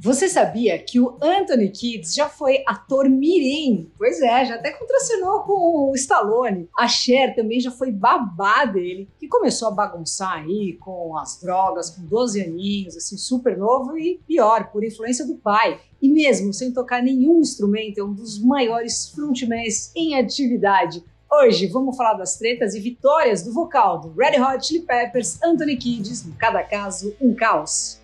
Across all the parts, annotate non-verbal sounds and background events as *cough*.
Você sabia que o Anthony Kidd já foi ator mirim? Pois é, já até contracenou com o Stallone. A Cher também já foi babá dele, que começou a bagunçar aí com as drogas, com 12 aninhos, assim, super novo e pior, por influência do pai. E mesmo sem tocar nenhum instrumento, é um dos maiores frontmans em atividade. Hoje vamos falar das tretas e vitórias do vocal do Red Hot Chili Peppers, Anthony Kidd, no Cada Caso, um Caos.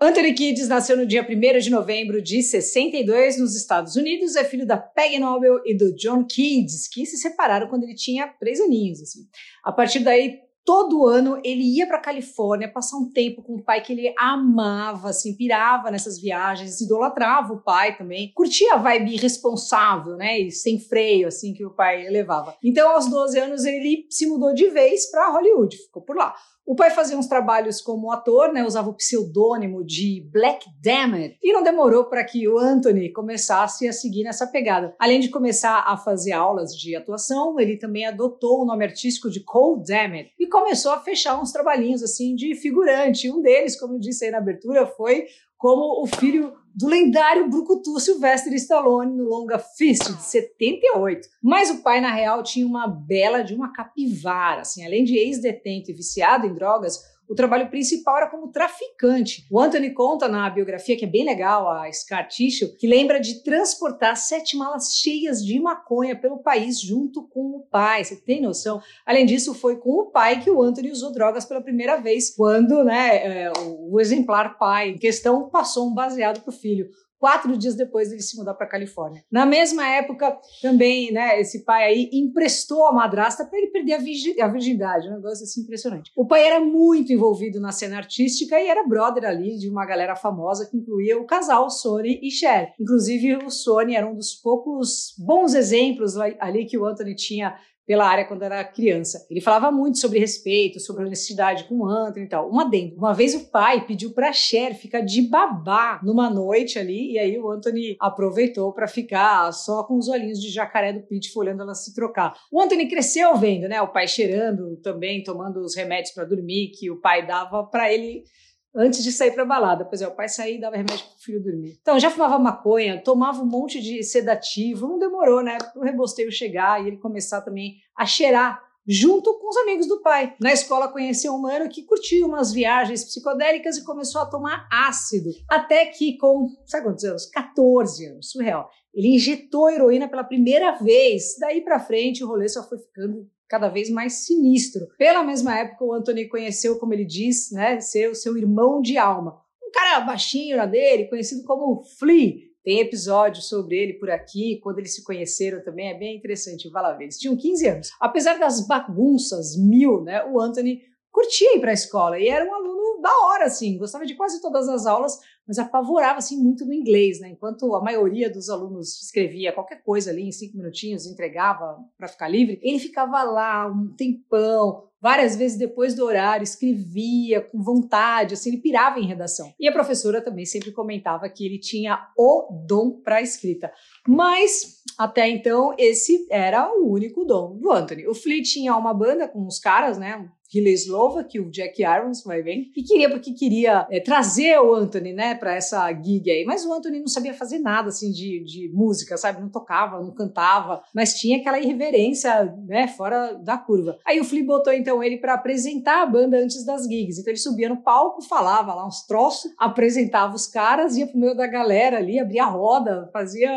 Anthony Kidd nasceu no dia 1 de novembro de 62 nos Estados Unidos. É filho da Peggy Noble e do John Kidd, que se separaram quando ele tinha três aninhos. Assim. A partir daí, todo ano ele ia para Califórnia passar um tempo com o pai que ele amava, assim, pirava nessas viagens, idolatrava o pai também, curtia a vibe irresponsável, né, e sem freio, assim, que o pai levava. Então, aos 12 anos, ele se mudou de vez para Hollywood, ficou por lá. O pai fazia uns trabalhos como ator, né, usava o pseudônimo de Black Dammit, e não demorou para que o Anthony começasse a seguir nessa pegada. Além de começar a fazer aulas de atuação, ele também adotou o nome artístico de Cole Dammit e começou a fechar uns trabalhinhos assim de figurante. Um deles, como eu disse aí na abertura, foi como o filho do lendário brucutu Sylvester Stallone no longa Fist de 78. Mas o pai, na real, tinha uma bela de uma capivara, assim, além de ex-detento e viciado em drogas, o trabalho principal era como traficante. O Anthony conta na biografia, que é bem legal, a Scar Tissue, que lembra de transportar sete malas cheias de maconha pelo país junto com o pai. Você tem noção? Além disso, foi com o pai que o Anthony usou drogas pela primeira vez, quando né, é, o exemplar pai em questão passou um baseado para o filho quatro dias depois dele se mudar para Califórnia. Na mesma época, também, né, esse pai aí emprestou a madrasta para ele perder a, virgi a, virgindade, um negócio assim impressionante. O pai era muito envolvido na cena artística e era brother ali de uma galera famosa que incluía o casal Sony e Cher. Inclusive, o Sony era um dos poucos bons exemplos ali que o Anthony tinha pela área quando era criança. Ele falava muito sobre respeito, sobre honestidade com o Anthony e tal. Uma dentro. Uma vez o pai pediu para Cher ficar de babá numa noite ali, e aí o Anthony aproveitou para ficar só com os olhinhos de jacaré do Pitch olhando ela se trocar. O Anthony cresceu vendo, né? O pai cheirando também, tomando os remédios para dormir que o pai dava para ele antes de sair para balada. Pois é, o pai saía e dava remédio pro filho dormir. Então, já fumava maconha, tomava um monte de sedativo, não demorou, né, o rebosteio chegar e ele começar também a cheirar junto com os amigos do pai. Na escola conheceu um mano que curtia umas viagens psicodélicas e começou a tomar ácido. Até que com, sabe quantos anos? 14 anos, surreal. Ele injetou heroína pela primeira vez. Daí para frente o rolê só foi ficando cada vez mais sinistro. Pela mesma época, o Anthony conheceu, como ele diz, né, seu, seu irmão de alma. Um cara baixinho lá dele, conhecido como Flea. Tem episódio sobre ele por aqui, quando eles se conheceram também, é bem interessante, vai lá ver. Eles tinham 15 anos. Apesar das bagunças mil, né, o Anthony curtia ir para a escola e era um aluno da hora, assim, gostava de quase todas as aulas, mas apavorava assim muito no inglês, né? Enquanto a maioria dos alunos escrevia qualquer coisa ali em cinco minutinhos, entregava para ficar livre, ele ficava lá um tempão, várias vezes depois do horário, escrevia com vontade, assim, ele pirava em redação. E a professora também sempre comentava que ele tinha o dom para escrita. Mas até então esse era o único dom do Anthony. O Flea tinha uma banda com uns caras, né? Hillary Slova, que o Jack Irons vai bem, e queria porque queria é, trazer o Anthony, né, para essa gig aí. Mas o Anthony não sabia fazer nada assim de, de música, sabe? Não tocava, não cantava, mas tinha aquela irreverência, né, fora da curva. Aí o Flea botou então ele para apresentar a banda antes das gigs. Então ele subia no palco, falava lá uns troços, apresentava os caras, ia pro meio da galera ali, abria a roda, fazia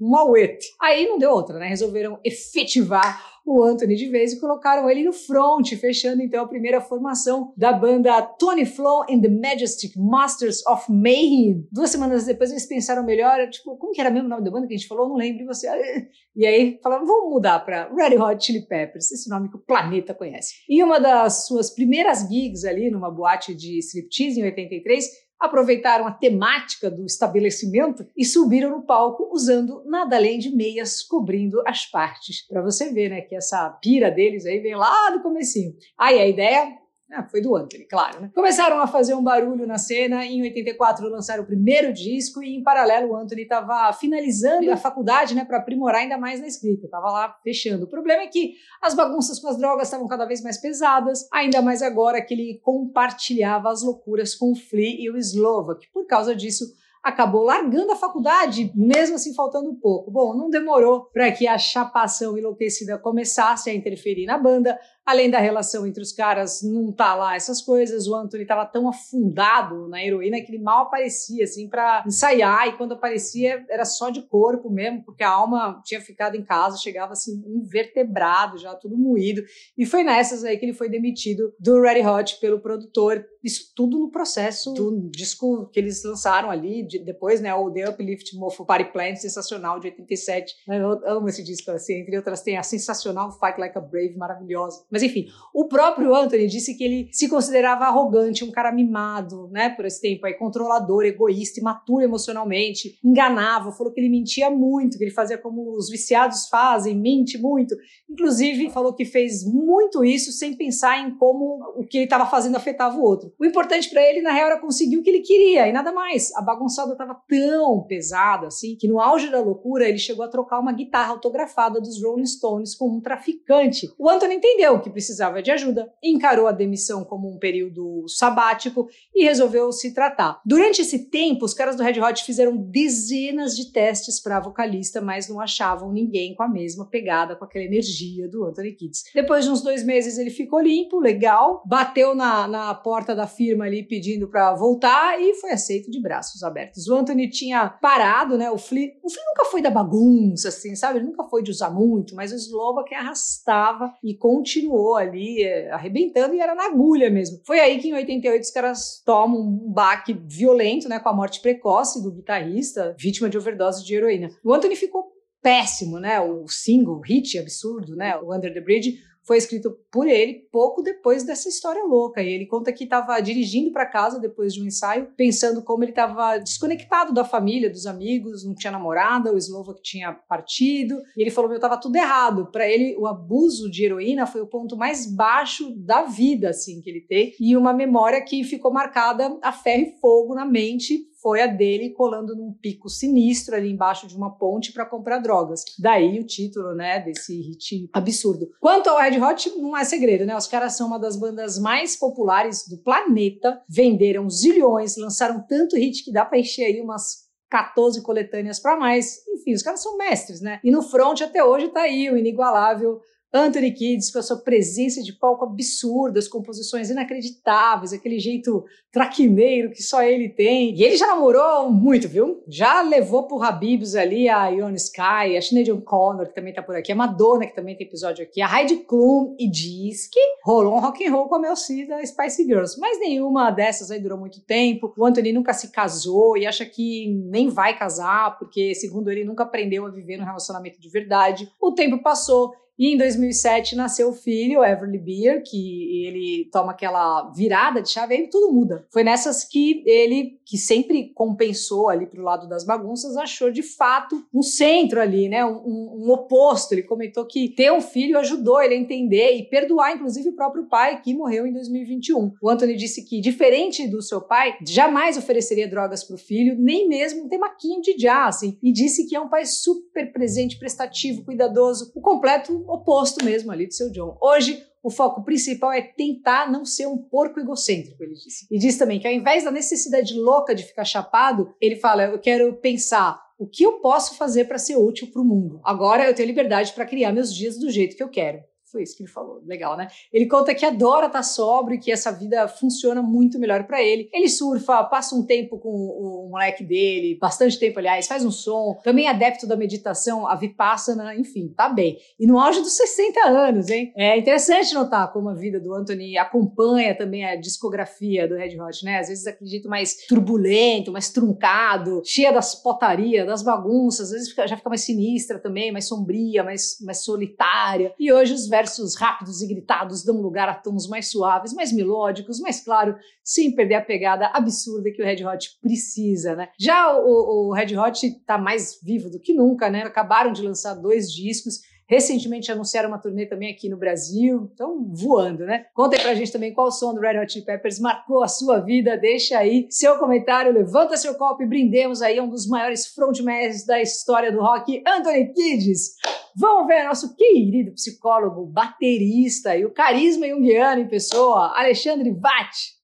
um auete. Aí não deu outra, né? Resolveram efetivar o Anthony de vez e colocaram ele no front, fechando então a primeira formação da banda Tony Flo and the Majestic Masters of Mayhem. Duas semanas depois eles pensaram melhor, tipo, como que era mesmo o nome da banda que a gente falou? Não lembro, e você... *laughs* E aí falaram, vamos mudar para Red Hot Chili Peppers, esse nome que o planeta conhece. E uma das suas primeiras gigs ali numa boate de striptease em 83 aproveitaram a temática do estabelecimento e subiram no palco usando nada além de meias cobrindo as partes. Para você ver, né, que essa pira deles aí vem lá do comecinho. Aí a ideia Ah, foi do Anthony, claro. Né? Começaram a fazer um barulho na cena. Em 84 lançaram o primeiro disco e, em paralelo, o Anthony estava finalizando a faculdade né, para aprimorar ainda mais na escrita. Estava lá fechando. O problema é que as bagunças com as drogas estavam cada vez mais pesadas, ainda mais agora que ele compartilhava as loucuras com o Flea e o Slovak. Por causa disso, acabou largando a faculdade, mesmo assim faltando pouco. Bom, não demorou para que a chapação enlouquecida começasse a interferir na banda. Além da relação entre os caras, não tá lá essas coisas. O Anthony estava tão afundado na heroína que ele mal aparecia, assim, para ensaiar. E quando aparecia, era só de corpo mesmo, porque a alma tinha ficado em casa, chegava assim, invertebrado, já tudo moído. E foi nessas aí que ele foi demitido do Red Hot pelo produtor. Isso tudo no processo do disco que eles lançaram ali, de, depois, né? O The Uplift Mofo Party Plan, sensacional, de 87. Eu amo esse disco, assim, entre outras, tem a sensacional Fight Like a Brave, maravilhosa. Mas enfim, o próprio Anthony disse que ele se considerava arrogante, um cara mimado, né, por esse tempo aí, controlador, egoísta, imaturo emocionalmente, enganava, falou que ele mentia muito, que ele fazia como os viciados fazem, mente muito. Inclusive, falou que fez muito isso sem pensar em como o que ele estava fazendo afetava o outro. O importante para ele, na real, era conseguir o que ele queria e nada mais. A bagunçada estava tão pesada assim que no auge da loucura ele chegou a trocar uma guitarra autografada dos Rolling Stones com um traficante. O Anthony entendeu que precisava de ajuda, encarou a demissão como um período sabático e resolveu se tratar. Durante esse tempo, os caras do Red Hot fizeram dezenas de testes para vocalista, mas não achavam ninguém com a mesma pegada, com aquela energia do Anthony Kids. Depois de uns dois meses, ele ficou limpo, legal, bateu na, na porta da firma ali pedindo para voltar e foi aceito de braços abertos. O Anthony tinha parado, né? O Flea, o Flea nunca foi da bagunça, assim, sabe? Ele nunca foi de usar muito, mas o Slovak arrastava e continuou ali é, arrebentando e era na agulha mesmo. Foi aí que em 88 os caras tomam um baque violento, né, com a morte precoce do guitarrista, vítima de overdose de heroína. O Anthony ficou péssimo, né? O single, hit absurdo, né? O Under the Bridge foi escrito por ele pouco depois dessa história louca. E ele conta que estava dirigindo para casa depois de um ensaio, pensando como ele estava desconectado da família, dos amigos, não tinha namorada, o Slovak tinha partido. E ele falou: "Meu, estava tudo errado". Para ele, o abuso de heroína foi o ponto mais baixo da vida assim que ele tem e uma memória que ficou marcada a ferro e fogo na mente foi a dele colando num pico sinistro ali embaixo de uma ponte para comprar drogas. Daí o título, né, desse hit absurdo. Quanto ao Red Hot, não é segredo, né? Os caras são uma das bandas mais populares do planeta, venderam zilhões, lançaram tanto hit que dá para encher aí umas 14 coletâneas para mais. Enfim, os caras são mestres, né? E no front até hoje tá aí o inigualável Anthony Kids com a sua presença de palco absurda, as composições inacreditáveis, aquele jeito traquineiro que só ele tem. E ele já namorou muito, viu? Já levou pro Habibs ali a Ione Sky, a Sinead O'Connor, que também tá por aqui, a Madonna, que também tem episódio aqui, a Heidi Klum, e diz que rolou um rock and roll com a Mel C da Spice Girls. Mas nenhuma dessas aí durou muito tempo. O Anthony nunca se casou e acha que nem vai casar, porque, segundo ele, nunca aprendeu a viver um relacionamento de verdade. O tempo passou e em 2007 nasceu o filho, Everly Beer, que ele toma aquela virada de chave e tudo muda. Foi nessas que ele, que sempre compensou ali pro lado das bagunças, achou de fato um centro ali, né? Um, um, um, oposto. Ele comentou que ter um filho ajudou ele a entender e perdoar, inclusive, o próprio pai, que morreu em 2021. O Anthony disse que, diferente do seu pai, jamais ofereceria drogas pro filho, nem mesmo um temaquinho de jazz, assim, e disse que é um pai super presente, prestativo, cuidadoso, o completo oposto mesmo ali do seu John. Hoje, o foco principal é tentar não ser um porco egocêntrico, ele disse. E diz também que ao invés da necessidade louca de ficar chapado, ele fala: eu quero pensar o que eu posso fazer para ser útil para o mundo. Agora eu tenho liberdade para criar meus dias do jeito que eu quero. Foi isso que ele falou. Legal, né? Ele conta que adora estar tá sóbrio e que essa vida funciona muito melhor para ele. Ele surfa, passa um tempo com o moleque dele, bastante tempo, aliás, faz um som. Também é adepto da meditação, a Vipassana, enfim, tá bem. E no auge dos 60 anos, hein? É interessante notar como a vida do Anthony acompanha também a discografia do Red Hot, né? Às vezes jeito mais turbulento, mais truncado, cheia das potarias, das bagunças, às vezes já fica mais sinistra também, mais sombria, mais, mais solitária. E hoje os versos rápidos e gritados dão lugar a tons mais suaves, mais melódicos, mais claro, sem perder a pegada absurda que o Red Hot precisa, né? Já o, o Red Hot tá mais vivo do que nunca, né? Acabaram de lançar dois discos Recentemente anunciaram uma turnê também aqui no Brasil, estão voando, né? Conta aí pra gente também qual som do Red Hot Chili Peppers marcou a sua vida. Deixa aí seu comentário, levanta seu copo e brindemos aí um dos maiores frontmans da história do rock, Anthony Kiedis. Vamos ver nosso querido psicólogo, baterista e o carisma junguiano em pessoa, Alexandre Vatti.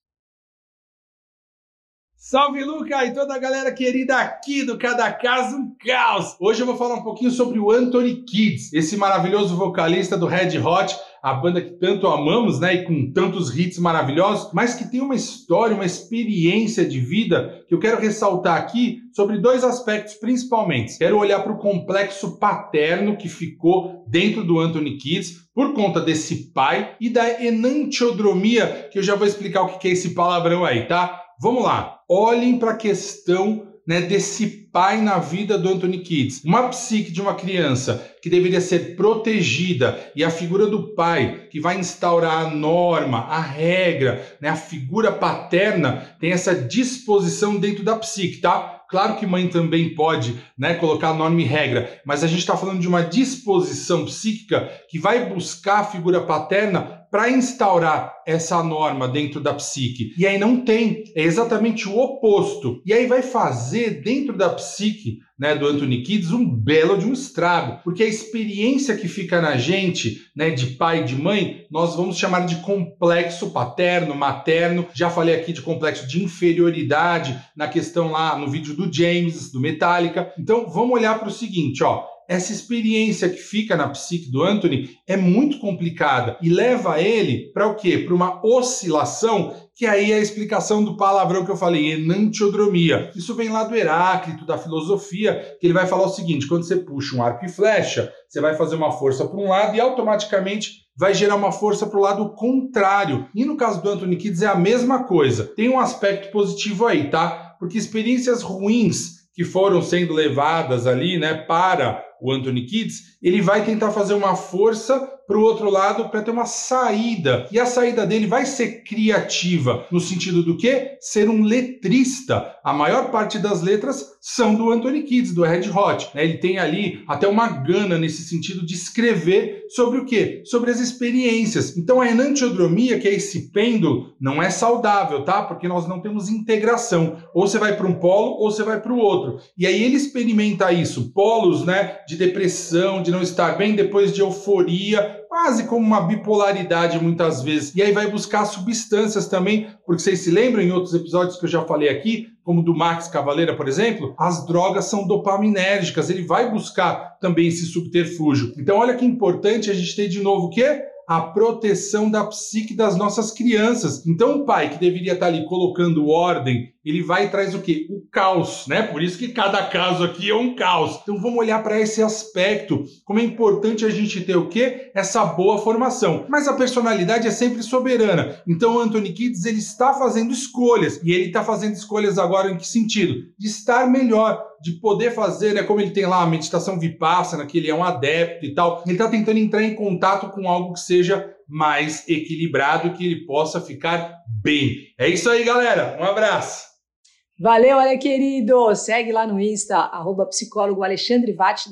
Salve Luca e toda a galera querida aqui do Cada Caso um Caos. Hoje eu vou falar um pouquinho sobre o Anthony Kids, esse maravilhoso vocalista do Red Hot, a banda que tanto amamos, né, e com tantos hits maravilhosos, mas que tem uma história, uma experiência de vida que eu quero ressaltar aqui sobre dois aspectos principalmente. Quero olhar para o complexo paterno que ficou dentro do Anthony Kids por conta desse pai e da enantiodromia, que eu já vou explicar o que é esse palavrão aí, tá? Vamos lá, olhem para a questão né, desse pai na vida do Anthony Kids. Uma psique de uma criança que deveria ser protegida e a figura do pai que vai instaurar a norma, a regra, né, a figura paterna tem essa disposição dentro da psique, tá? Claro que mãe também pode né, colocar norma e regra, mas a gente está falando de uma disposição psíquica que vai buscar a figura paterna para instaurar essa norma dentro da psique. E aí não tem, é exatamente o oposto. E aí vai fazer dentro da psique né, do Anthony Kids um belo de um estrago, porque a experiência que fica na gente, né, de pai e de mãe, nós vamos chamar de complexo paterno, materno. Já falei aqui de complexo de inferioridade na questão lá no vídeo do James, do Metallica. Então vamos olhar para o seguinte, ó essa experiência que fica na psique do Anthony é muito complicada e leva ele para o quê? Para uma oscilação, que aí é a explicação do palavrão que eu falei, enantiodromia. Isso vem lá do Heráclito, da filosofia, que ele vai falar o seguinte: quando você puxa um arco e flecha, você vai fazer uma força para um lado e automaticamente vai gerar uma força para o lado contrário. E no caso do Anthony Kids é a mesma coisa. Tem um aspecto positivo aí, tá? Porque experiências ruins que foram sendo levadas ali, né, para o Anthony Kids, ele vai tentar fazer uma força para o outro lado para ter uma saída. E a saída dele vai ser criativa, no sentido do que? Ser um letrista. A maior parte das letras são do Anthony Kids, do Red Hot. Né? Ele tem ali até uma gana nesse sentido de escrever sobre o quê? Sobre as experiências. Então a enantiodromia, que é esse pêndulo, não é saudável, tá? Porque nós não temos integração. Ou você vai para um polo ou você vai para o outro. E aí ele experimenta isso, polos, né, de depressão, de não estar bem, depois de euforia, quase como uma bipolaridade muitas vezes. E aí vai buscar substâncias também, porque vocês se lembram em outros episódios que eu já falei aqui, como do Max Cavaleira, por exemplo, as drogas são dopaminérgicas, ele vai buscar também esse subterfúgio. Então olha que importante a gente ter de novo o quê? a proteção da psique das nossas crianças. Então, o pai que deveria estar ali colocando ordem, ele vai e traz o quê? O caos, né? Por isso que cada caso aqui é um caos. Então, vamos olhar para esse aspecto, como é importante a gente ter o quê? Essa boa formação. Mas a personalidade é sempre soberana. Então, o Anthony Kids, ele está fazendo escolhas. E ele está fazendo escolhas agora em que sentido? De estar melhor, de poder fazer, né? Como ele tem lá a meditação vipassana, que ele é um adepto e tal. Ele está tentando entrar em contato com algo que seja mais equilibrado que ele possa ficar bem. É isso aí, galera. Um abraço. Valeu, olha, querido. Segue lá no Insta, arroba psicólogo Alexandre Vatti,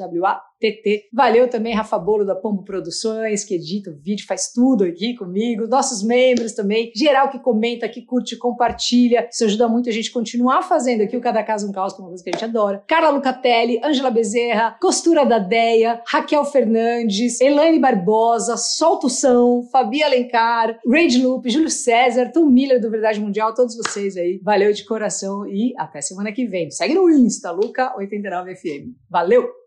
TT. Valeu também Rafa Bolo da Pombo Produções, que edita o vídeo, faz tudo aqui comigo. Nossos membros também, geral que comenta, que curte, compartilha. Isso ajuda muito a gente continuar fazendo aqui o Cada Casa um Caos, que é uma coisa que a gente adora. Carla Lucatelli, Ângela Bezerra, Costura da Deia, Raquel Fernandes, Elaine Barbosa, Soltução, Fabi Alencar, Rage Loop, Júlio César, Tom Miller do Verdade Mundial, todos vocês aí. Valeu de coração e até semana que vem. Segue no Insta, Luca89FM. Valeu!